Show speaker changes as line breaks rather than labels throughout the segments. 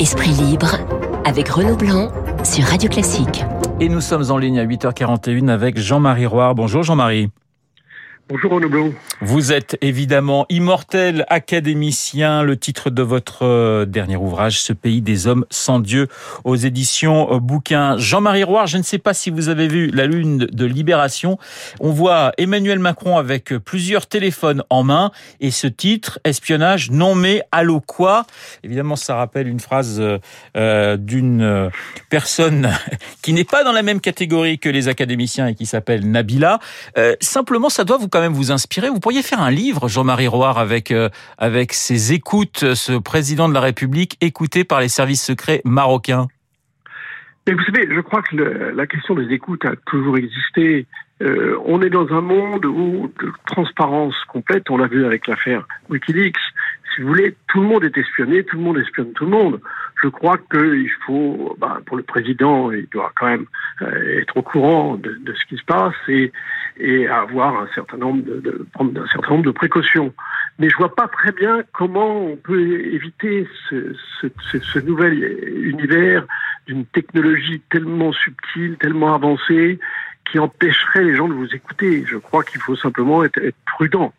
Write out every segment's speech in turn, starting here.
Esprit libre avec Renaud Blanc sur Radio Classique.
Et nous sommes en ligne à 8h41 avec Jean-Marie Roire. Bonjour Jean-Marie.
Bonjour Renaud.
Vous êtes évidemment immortel académicien, le titre de votre euh, dernier ouvrage, Ce pays des hommes sans Dieu, aux éditions euh, Bouquin. Jean-Marie Roire, je ne sais pas si vous avez vu la lune de Libération. On voit Emmanuel Macron avec plusieurs téléphones en main et ce titre, espionnage non mais allô quoi? Évidemment, ça rappelle une phrase euh, d'une personne qui n'est pas dans la même catégorie que les académiciens et qui s'appelle Nabila. simplement, ça doit vous même vous inspirer. Vous pourriez faire un livre, Jean-Marie Roire, avec euh, avec ses écoutes, ce président de la République écouté par les services secrets marocains?
Mais vous savez, je crois que la question des écoutes a toujours existé. Euh, on est dans un monde où de transparence complète, on l'a vu avec l'affaire Wikileaks, vous voulez, tout le monde est espionné, tout le monde espionne tout le monde. Je crois qu'il faut, bah, pour le président, il doit quand même euh, être au courant de, ce qui se passe et, avoir un certain nombre de, prendre un certain nombre de précautions. Mais je vois pas très bien comment on peut éviter ce nouvel univers d'une technologie tellement subtile, tellement avancée, qui empêcherait les gens de vous écouter. Je crois qu'il faut simplement être, être prudent.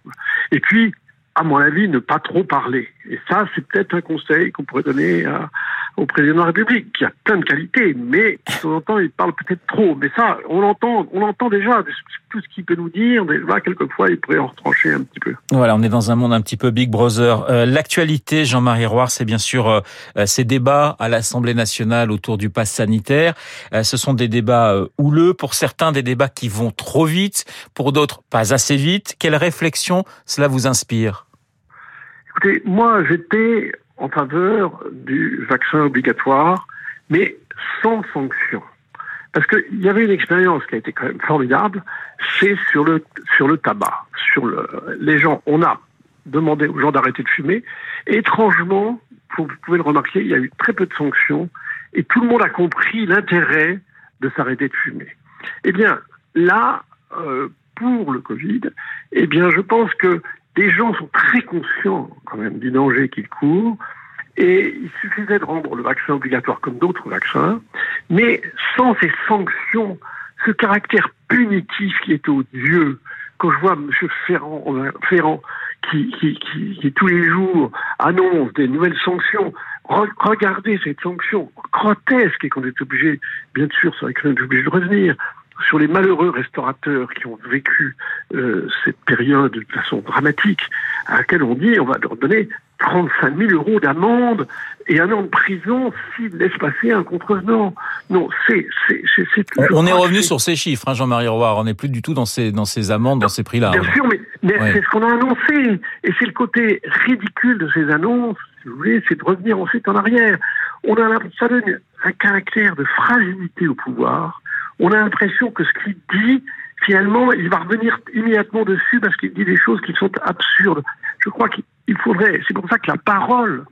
Et puis, à mon avis, ne pas trop parler. Et ça, c'est peut-être un conseil qu'on pourrait donner à, au président de la République, qui a plein de qualités, mais de temps en temps, il parle peut-être trop. Mais ça, on l'entend, on l'entend déjà, tout ce qu'il peut nous dire, déjà, quelquefois, il pourrait en retrancher un petit peu.
Voilà, on est dans un monde un petit peu Big Brother. Euh, L'actualité, Jean-Marie Roire, c'est bien sûr euh, euh, ces débats à l'Assemblée nationale autour du pass sanitaire. Euh, ce sont des débats houleux, pour certains des débats qui vont trop vite, pour d'autres pas assez vite. Quelle réflexion cela vous inspire?
Écoutez, moi, j'étais en faveur du vaccin obligatoire, mais sans sanction. Parce qu'il y avait une expérience qui a été quand même formidable, c'est sur le, sur le tabac, sur le, les gens. On a demandé aux gens d'arrêter de fumer. Et étrangement, vous pouvez le remarquer, il y a eu très peu de sanctions et tout le monde a compris l'intérêt de s'arrêter de fumer. Eh bien, là, euh, pour le Covid, eh bien, je pense que des gens sont très conscients quand même du danger qu'ils courent. Et il suffisait de rendre le vaccin obligatoire comme d'autres vaccins, mais sans ces sanctions, ce caractère punitif qui est odieux. Quand je vois M. Ferrand, Ferrand qui, qui, qui, qui, tous les jours annonce des nouvelles sanctions, regardez cette sanction grotesque et qu'on est obligé, bien sûr, sur laquelle on est obligé de revenir, sur les malheureux restaurateurs qui ont vécu euh, cette période de façon dramatique, à laquelle on dit on va leur donner 35 000 euros d'amende et un an de prison s'ils laissent passer un contrevenant. Non, c'est...
On est revenu sur ces chiffres, hein, Jean-Marie Roy. On n'est plus du tout dans ces, dans ces amendes, dans ces prix-là.
Bien sûr, mais, mais ouais. c'est ce qu'on a annoncé. Et c'est le côté ridicule de ces annonces, si vous voulez, c'est de revenir ensuite en arrière. On a ça donne un caractère de fragilité au pouvoir. On a l'impression que ce qu'il dit, finalement, il va revenir immédiatement dessus parce qu'il dit des choses qui sont absurdes. Je crois qu'il faudrait, c'est pour ça que la parole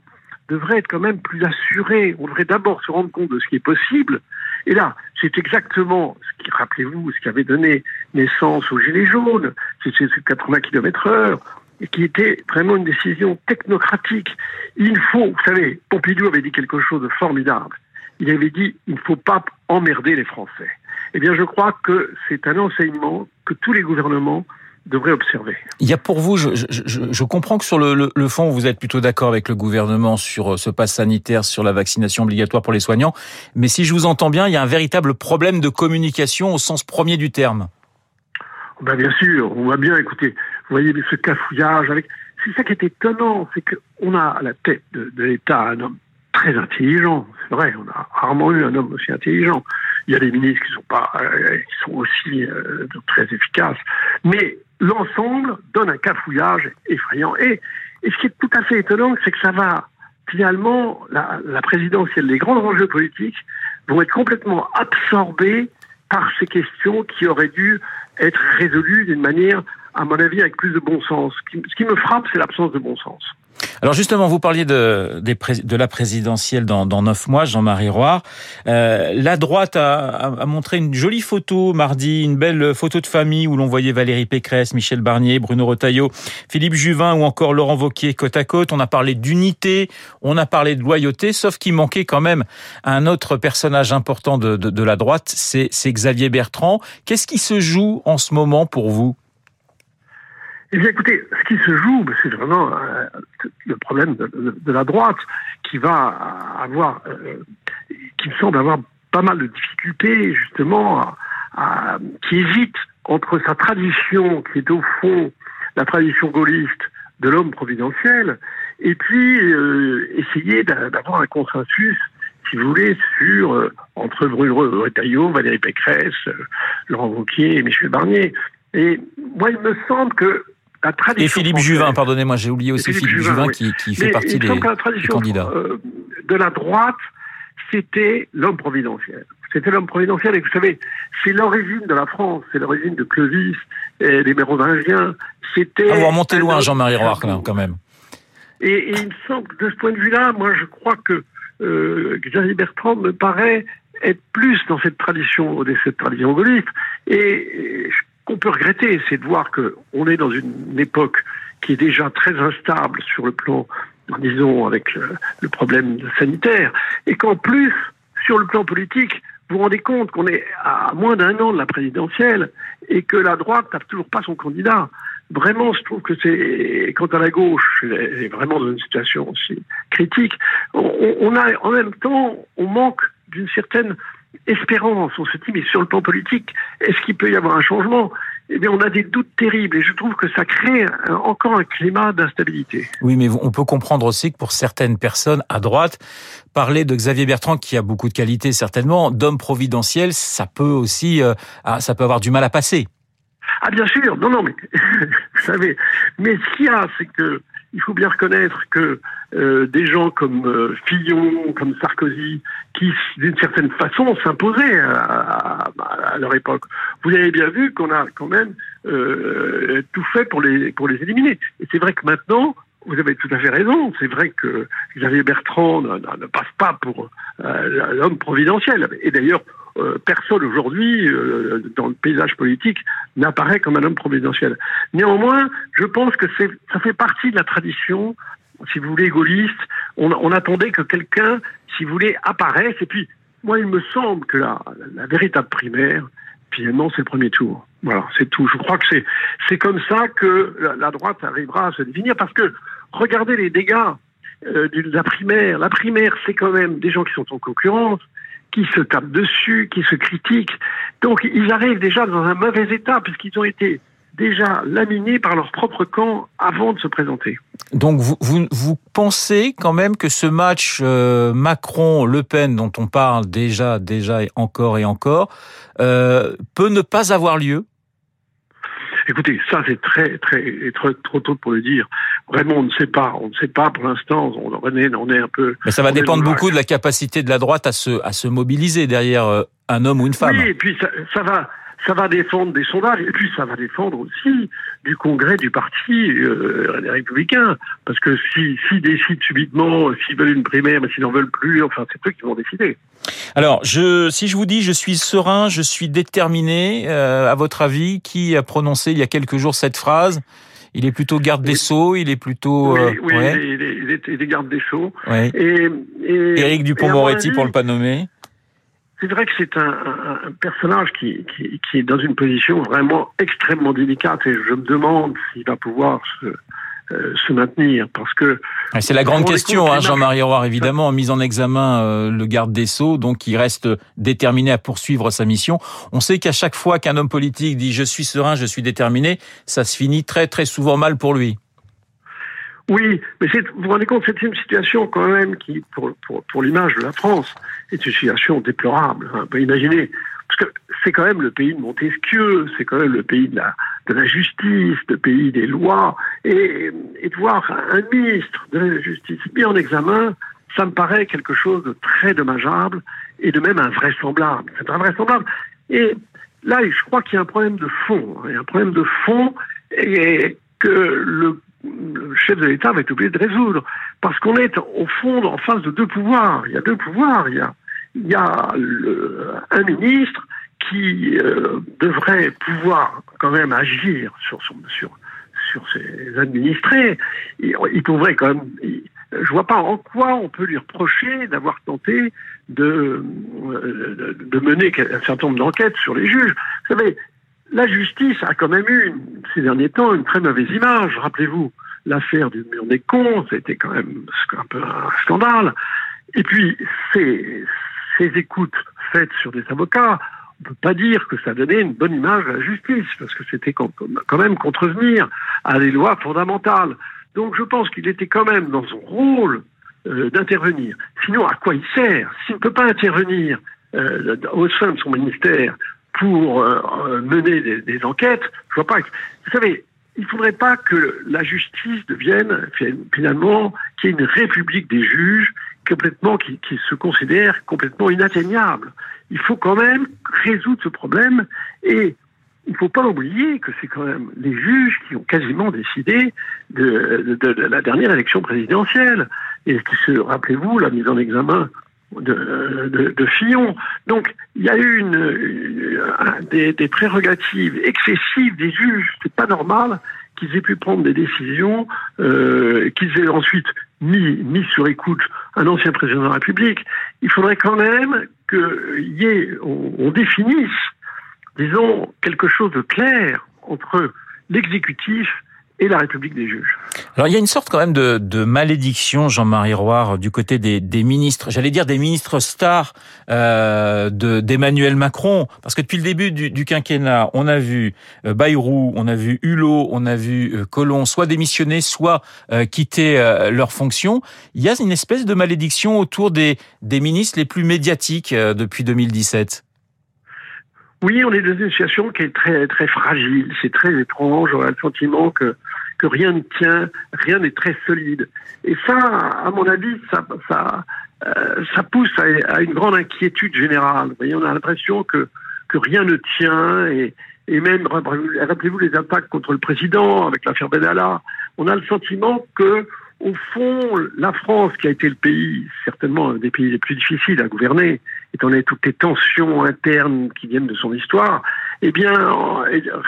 devrait être quand même plus assurée. On devrait d'abord se rendre compte de ce qui est possible. Et là, c'est exactement ce qui, rappelez-vous, ce qui avait donné naissance aux Gilets jaunes, c'est ces 80 km heure, et qui était vraiment une décision technocratique. Il faut, vous savez, Pompidou avait dit quelque chose de formidable. Il avait dit, il ne faut pas emmerder les Français. Eh bien, je crois que c'est un enseignement que tous les gouvernements devraient observer.
Il y a pour vous, je, je, je, je comprends que sur le, le, le, fond, vous êtes plutôt d'accord avec le gouvernement sur ce pass sanitaire, sur la vaccination obligatoire pour les soignants, mais si je vous entends bien, il y a un véritable problème de communication au sens premier du terme.
Ben bien sûr, on voit bien, écoutez, vous voyez ce cafouillage avec... C'est ça qui est étonnant, c'est qu'on a à la tête de, de l'État un homme très intelligent, c'est vrai, on a rarement eu un homme aussi intelligent. Il y a des ministres qui sont pas, euh, qui sont aussi euh, très efficaces, mais l'ensemble donne un cafouillage effrayant. Et, ce qui est tout à fait étonnant, c'est que ça va finalement la, la présidentielle, les grands enjeux politiques vont être complètement absorbés par ces questions qui auraient dû être résolues d'une manière, à mon avis, avec plus de bon sens. Ce qui, me frappe, c'est l'absence de bon sens.
Alors justement, vous parliez de, la présidentielle dans, neuf mois, Jean-Marie Roire. Euh, la droite a, montré une jolie photo mardi, une belle photo de famille où l'on voyait Valérie Pécresse, Michel Barnier, Bruno Retailleau, Philippe Juvin ou encore Laurent Wauquiez côte à côte. On a parlé d'unité, on a parlé de loyauté, sauf qu'il manquait quand même un autre personnage important de la droite, c'est Xavier Bertrand. Qu'est-ce qui se joue en ce moment pour vous?
Eh bien, écoutez, ce qui se joue, c'est vraiment euh, le problème de, la droite qui va avoir, euh, qui me semble avoir pas mal de difficultés, justement, à, qui hésite entre sa tradition, qui est au fond la tradition gaulliste de l'homme providentiel, et puis euh, essayer d'avoir un consensus, si vous voulez, sur entre Bruno Retailleau, Valérie Pécresse, Laurent Wauquiez et Michel Barnier. Et moi, il me semble que
et Philippe Juvin, pardonnez-moi, j'ai oublié aussi Philippe, Juvin, qui, qui fait partie des, candidats.
Euh, de la droite, c'était l'homme providentiel. C'était l'homme providentiel, et vous savez, c'est l'origine de la France, c'est l'origine de Clovis et des Mérovingiens. C'était.
Ah, vous remontez loin, Jean-Marie Roire, quand même.
Et, et, il me semble que de ce point de vue-là, moi, je crois que euh, Xavier Bertrand me paraît être plus dans cette tradition, de cette tradition gaulliste. Et, et qu'on peut regretter, c'est de voir qu'on est dans une époque qui est déjà très instable sur le plan, disons, avec le, problème sanitaire, et qu'en plus, sur le plan politique, vous vous rendez compte qu'on est à moins d'un an de la présidentielle et que la droite n'a toujours pas son candidat. Vraiment, je trouve que c'est, quant à la gauche, elle est vraiment dans une situation aussi critique. On, on a, en même temps, on manque d'une certaine espérance. On se dit, mais sur le plan politique, est-ce qu'il peut y avoir un changement? Eh bien, on a des doutes terribles et je trouve que ça crée encore un climat d'instabilité.
Oui, mais on peut comprendre aussi que pour certaines personnes à droite, parler de Xavier Bertrand, qui a beaucoup de qualités certainement, d'homme providentiel, ça peut aussi, euh, ah, ça peut avoir du mal à passer.
Ah bien sûr, non, non, mais vous savez, mais ce qu'il y a, c'est que il faut bien reconnaître que euh, des gens comme euh, Fillon, comme Sarkozy, qui d'une certaine façon s'imposaient à, leur époque. Vous avez bien vu qu'on a quand même euh, tout fait pour les pour les éliminer. Et c'est vrai que maintenant, vous avez tout à fait raison. C'est vrai que Xavier Bertrand ne, passe pas pour l'homme providentiel. Et d'ailleurs, euh, personne aujourd'hui euh, dans le paysage politique n'apparaît comme un homme providentiel. Néanmoins, je pense que ça fait partie de la tradition, si vous voulez, gaulliste. On, attendait que quelqu'un, si vous voulez, apparaisse. Et puis, moi, il me semble que la, véritable primaire, finalement, c'est le premier tour. Voilà, c'est tout. Je crois que c'est comme ça que la, droite arrivera à se définir, parce que regardez les dégâts euh, de la primaire. La primaire, c'est quand même des gens qui sont en concurrence, qui se tapent dessus, qui se critiquent. Donc ils arrivent déjà dans un mauvais état puisqu'ils ont été déjà laminés par leur propre camp avant de se présenter.
Donc vous, vous, vous pensez quand même que ce match euh, Macron-Le Pen dont on parle déjà, déjà et encore et encore, euh, peut ne pas avoir lieu?
Écoutez, ça c'est très, très, très, trop tôt pour le dire. Vraiment, on ne sait pas. On ne sait pas pour l'instant. On, on, est, on est un peu.
Mais ça va dépendre beaucoup de la capacité de la droite à se, à se mobiliser derrière euh, un homme ou une femme.
Oui, et puis ça, ça va ça va défendre des sondages et puis ça va défendre aussi du congrès du parti euh, des Républicains. Parce que s'ils si, décident subitement, s'ils veulent une primaire, mais s'ils n'en veulent plus, enfin, c'est eux qui vont décider.
Alors, je, si je vous dis je suis serein, je suis déterminé, euh, à votre avis, qui a prononcé il y a quelques jours cette phrase? Il est plutôt garde des Sceaux, il est plutôt...
Oui, euh, oui il, est, il, est, il, est, garde des Sceaux.
Ouais. Et, et, Éric Dupont-Moretti, pour le pas nommer
c'est vrai que c'est un, un, personnage qui, qui, qui, est dans une position vraiment extrêmement délicate et je me demande s'il va pouvoir se, se maintenir parce que
c'est la grande question, hein, Jean-Marie Roire évidemment, mise en examen euh, le garde des sceaux, donc il reste déterminé à poursuivre sa mission. On sait qu'à chaque fois qu'un homme politique dit je suis serein, je suis déterminé, ça se finit très très souvent mal pour lui.
Oui, mais vous vous rendez compte, c'est une situation quand même qui, pour, pour, pour l'image de la France, est une situation déplorable. Hein. Imaginez, parce que c'est quand même le pays de Montesquieu, c'est quand même le pays de la, de la justice, le pays des lois, et, de voir un ministre de la justice mis en examen, ça me paraît quelque chose de très dommageable et de même invraisemblable. C'est invraisemblable. Et là, je crois qu'il y a un problème de fond. Un problème de fond et que le le chef de l'État va être obligé de résoudre. Parce qu'on est au fond en face de deux pouvoirs. Il y a deux pouvoirs. Il y a, il y a un ministre qui euh, devrait pouvoir quand même agir sur, son, ses administrés. Il, il quand même. Il, je vois pas en quoi on peut lui reprocher d'avoir tenté de, de, mener un certain nombre d'enquêtes sur les juges. Vous savez, la justice a quand même eu, ces derniers temps, une très mauvaise image. Rappelez-vous, l'affaire du mur des cons, c'était quand même un peu un scandale. Et puis, ces écoutes faites sur des avocats, on ne peut pas dire que ça donnait une bonne image à la justice, parce que c'était quand même contrevenir à des lois fondamentales. Donc je pense qu'il était quand même dans son rôle euh, d'intervenir. Sinon, à quoi il sert S'il ne peut pas intervenir euh, au sein de son ministère pour euh, mener des, des, enquêtes, je vois pas. Vous savez, il ne faudrait pas que la justice devienne finalement qu'il y ait une république des juges complètement qui, se considère complètement inatteignable. Il faut quand même résoudre ce problème et il ne faut pas oublier que c'est quand même les juges qui ont quasiment décidé de, la dernière élection présidentielle. Et rappelez-vous, la mise en examen de, Fillon. Donc, il y a eu des, prérogatives excessives des juges. C'est pas normal qu'ils aient pu prendre des décisions, euh, qu'ils aient ensuite mis, mis sur écoute un ancien président de la République. Il faudrait quand même qu'il définisse disons, quelque chose de clair entre l'exécutif et la République des juges.
Alors il y a une sorte quand même de, de malédiction, Jean-Marie Roire, du côté des, des ministres, j'allais dire des ministres stars euh, d'Emmanuel Macron, parce que depuis le début du, du quinquennat, on a vu euh, Bayrou, on a vu Hulot, on a vu euh, Collomb, soit démissionner, soit euh, quitter euh, leur fonction. Il y a une espèce de malédiction autour des, des ministres les plus médiatiques euh, depuis 2017.
Oui, on est dans une situation qui est très très fragile. C'est très étrange. On a le sentiment que que rien ne tient, rien n'est très solide. Et ça, à mon avis, ça ça euh, ça pousse à, une grande inquiétude générale. Vous voyez, on a l'impression que que rien ne tient et et même rappelez-vous les attaques contre le président avec l'affaire Benalla. On a le sentiment que au fond, la France, qui a été le pays, certainement un des pays les plus difficiles à gouverner, étant donné toutes les tensions internes qui viennent de son histoire, eh bien,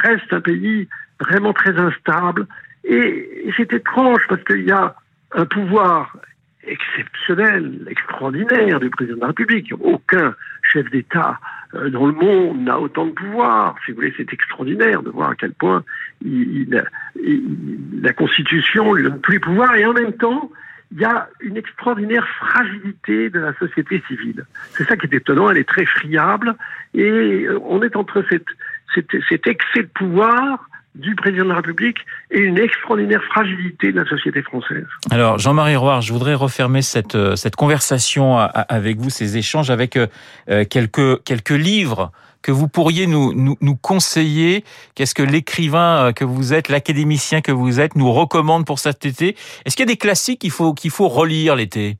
reste un pays vraiment très instable. Et, c'est étrange parce qu'il y a un pouvoir exceptionnel, extraordinaire du président de la République. Aucun chef d'État euh, dans le monde n'a autant de pouvoir. Si vous voulez, c'est extraordinaire de voir à quel point il, il, la Constitution lui donne tous les pouvoirs et en même temps, il y a une extraordinaire fragilité de la société civile. C'est ça qui est étonnant, elle est très friable et euh, on est entre cette, cette, cet excès de pouvoir du président de la République et une extraordinaire fragilité de la société française.
Alors, Jean-Marie Roire, je voudrais refermer cette, euh, cette conversation avec vous, ces échanges avec euh, quelques, quelques livres que vous pourriez nous, nous, nous conseiller. Qu'est-ce que l'écrivain euh, que vous êtes, l'académicien que vous êtes, nous recommande pour cet été? Est-ce qu'il y a des classiques qu'il faut, qu'il faut relire l'été?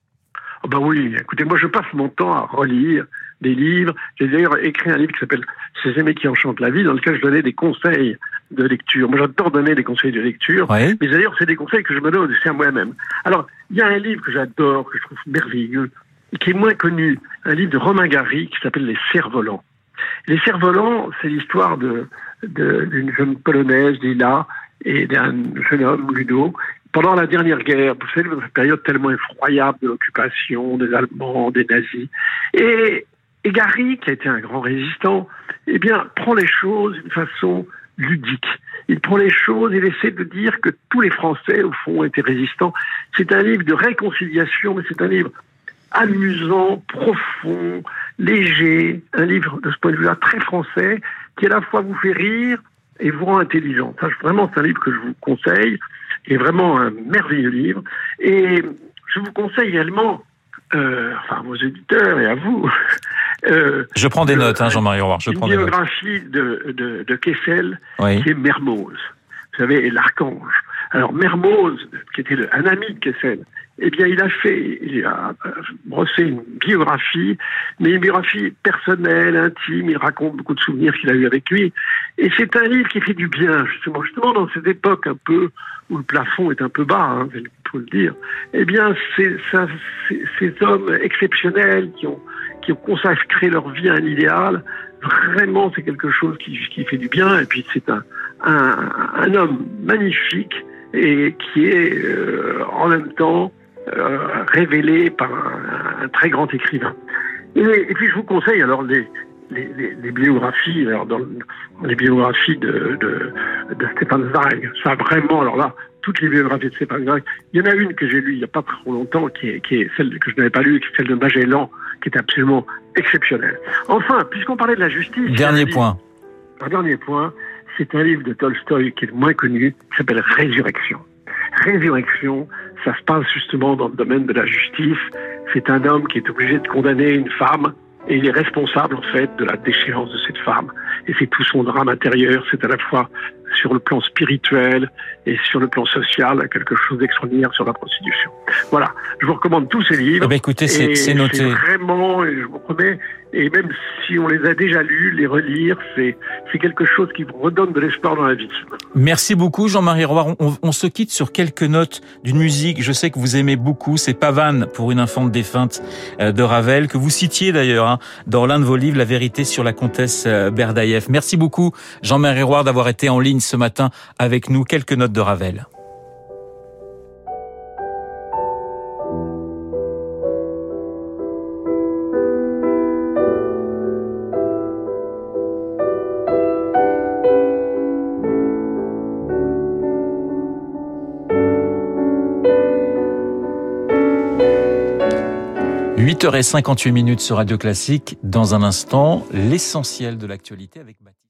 Oh Ben oui, écoutez, moi je passe mon temps à relire des livres. J'ai d'ailleurs écrit un livre qui s'appelle Ces aimés qui enchantent la vie, dans lequel je donnais des conseils de lecture. Moi, j'adore donner des conseils de lecture, mais d'ailleurs, c'est des conseils que je me donne aussi à moi-même. Alors, il y a un livre que j'adore, que je trouve merveilleux, qui est moins connu, un livre de Romain Gary qui s'appelle Les cerfs-volants. Les cerfs-volants, c'est l'histoire de, d'une jeune polonaise, Lila, et d'un jeune homme, Ludo, pendant la dernière guerre, vous savez, cette période tellement effroyable de l'occupation des Allemands, des nazis. Et, et Gary, qui a été un grand résistant, eh bien, prend les choses d'une façon ludique. Il prend les choses, il essaie de dire que tous les Français, au fond, étaient résistants. C'est un livre de réconciliation, mais c'est un livre amusant, profond, léger, un livre de ce point de vue-là très français, qui à la fois vous fait rire et vous rend intelligent. Ça, vraiment, c'est un livre que je vous conseille, qui est vraiment un merveilleux livre. Et je vous conseille également, euh, enfin, à vos éditeurs et à vous.
Euh, je prends des notes, hein, Jean-Marie Roy. Je
une
prends
biographie de, de, de, Kessel,
oui.
qui est Mermoz. Vous savez, l'archange. Alors Mermoz, qui était un ami de Kessen, eh bien, il a fait, il a brossé une biographie, mais une biographie personnelle, intime. Il raconte beaucoup de souvenirs qu'il a eu avec lui. Et c'est un livre qui fait du bien, justement, justement dans cette époque un peu où le plafond est un peu bas, hein, faut le dire. Eh bien, ces hommes exceptionnels qui ont consacré leur vie à un idéal. Vraiment, c'est quelque chose qui, fait du bien. Et puis, c'est un, homme magnifique et qui est euh, en même temps euh, révélé par un, très grand écrivain. Et, puis je vous conseille alors les, biographies, alors dans les biographies de, de, de Zweig. Ça vraiment, alors là, toutes les biographies de Stéphane Zweig. Il y en a une que j'ai lue il n'y a pas trop longtemps, qui est, qui est celle que je n'avais pas lue, qui est celle de Magellan, qui est absolument exceptionnelle. Enfin, puisqu'on parlait de la justice.
Dernier point.
un dernier point, c'est un livre de Tolstoï qui est moins connu, qui s'appelle Résurrection. Résurrection, ça se passe justement dans le domaine de la justice. C'est un homme qui est obligé de condamner une femme et il est responsable en fait de la déchéance de cette femme. Et c'est tout son drame intérieur. C'est à la fois sur le plan spirituel et sur le plan social quelque chose d'extraordinaire sur la prostitution. Voilà, je vous recommande tous ces livres.
Eh ben écoutez, c'est noté.
Vraiment, je vous promets, et même si on les a déjà lus, les relire, c'est quelque chose qui vous redonne de l'espoir dans la vie.
Merci beaucoup Jean-Marie Roy. On, se quitte sur quelques notes d'une musique, je sais que vous aimez beaucoup, c'est Pavane pour une infante défunte euh, de Ravel, que vous citiez d'ailleurs hein, dans l'un de vos livres, La vérité sur la comtesse euh, Berdaïev. Merci beaucoup Jean-Marie Roy d'avoir été en ligne ce matin avec nous. Quelques notes de Ravel. 8h58 minutes sur Radio Classique. Dans un instant, l'essentiel de l'actualité avec Baptiste.